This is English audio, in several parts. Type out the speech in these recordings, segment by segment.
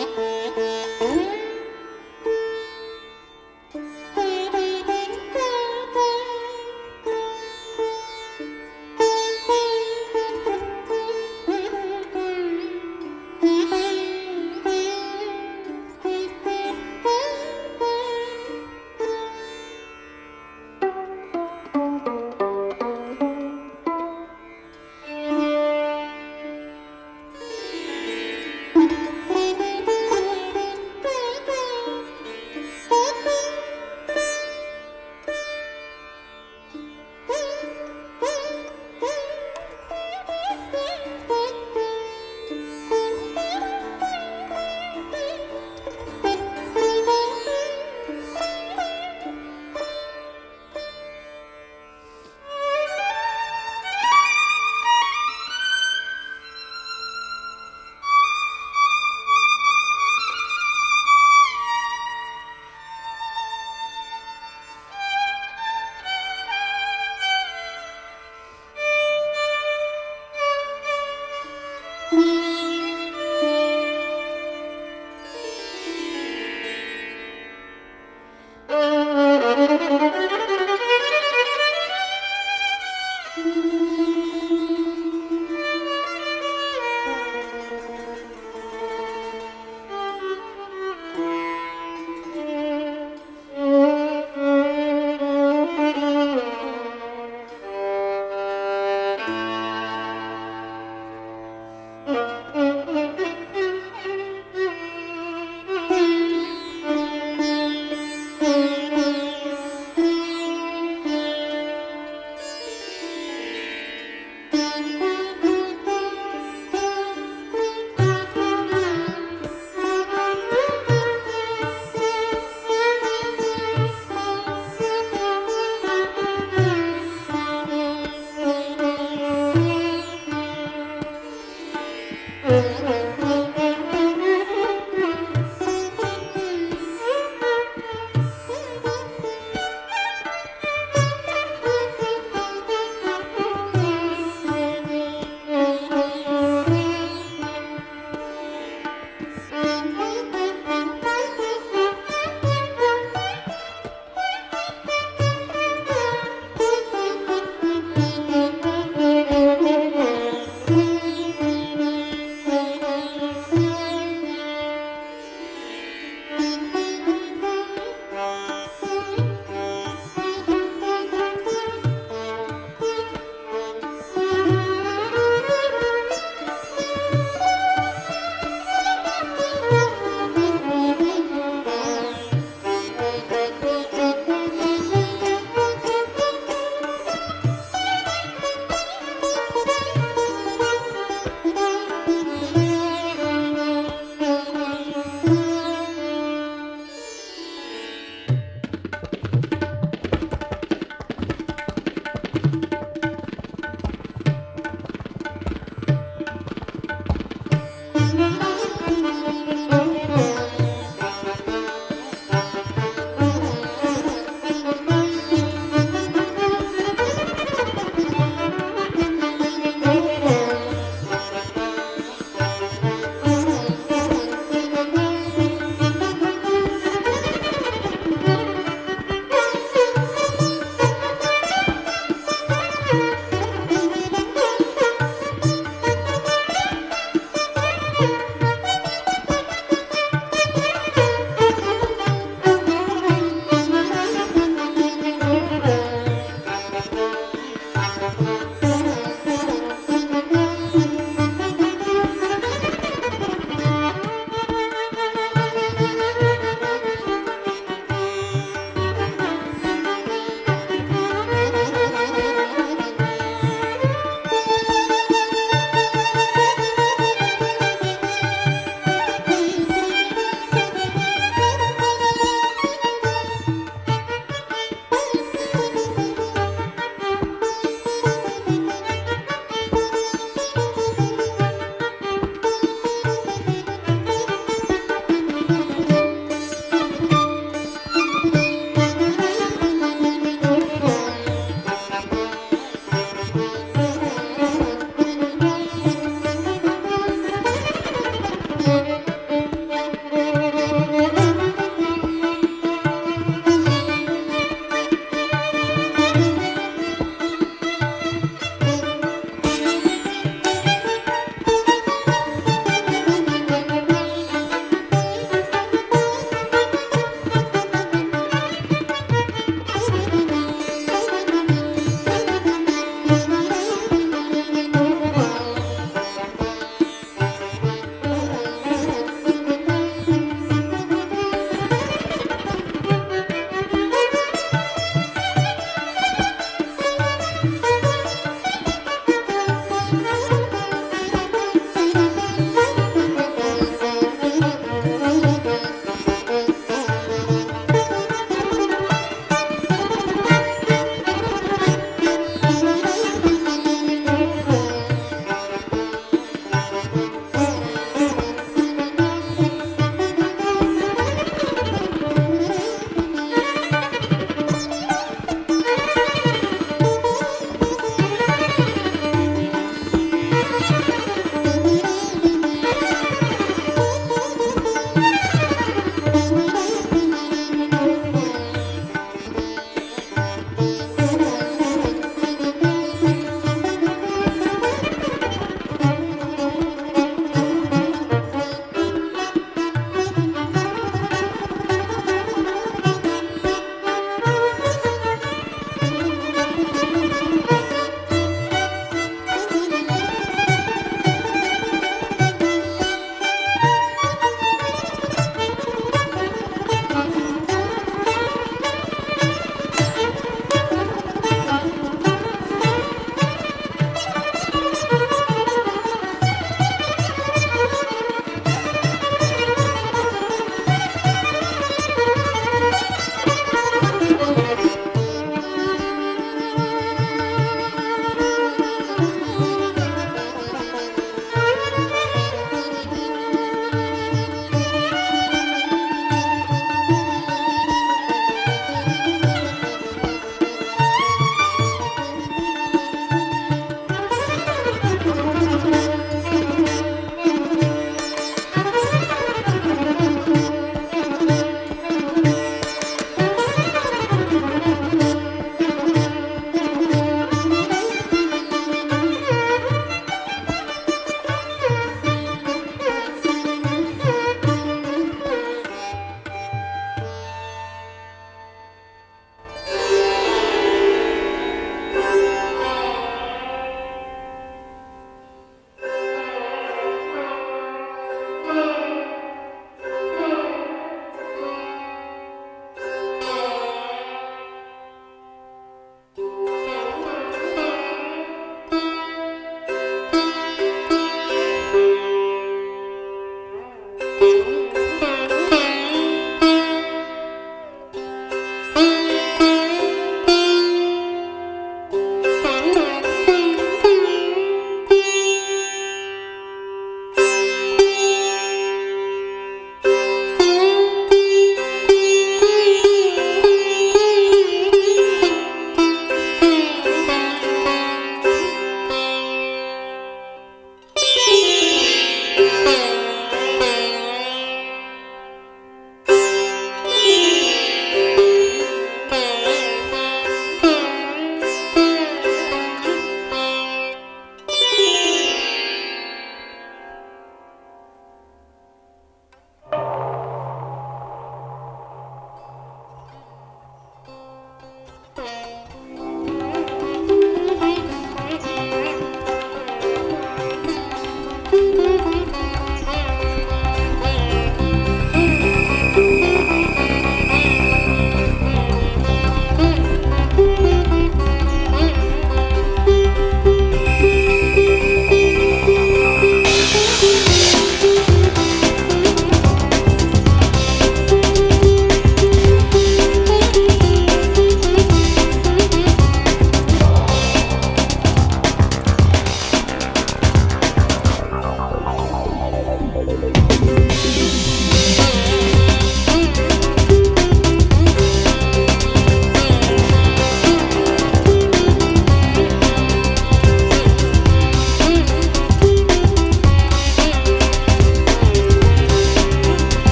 Mm-hmm.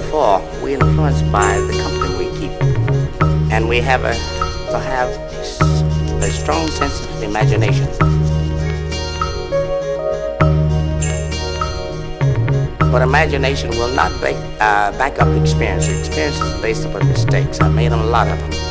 Before, we're influenced by the company we keep, and we have a have a strong sense of imagination. But imagination will not back, uh, back up experience. Experience is based upon mistakes. I've made a lot of them.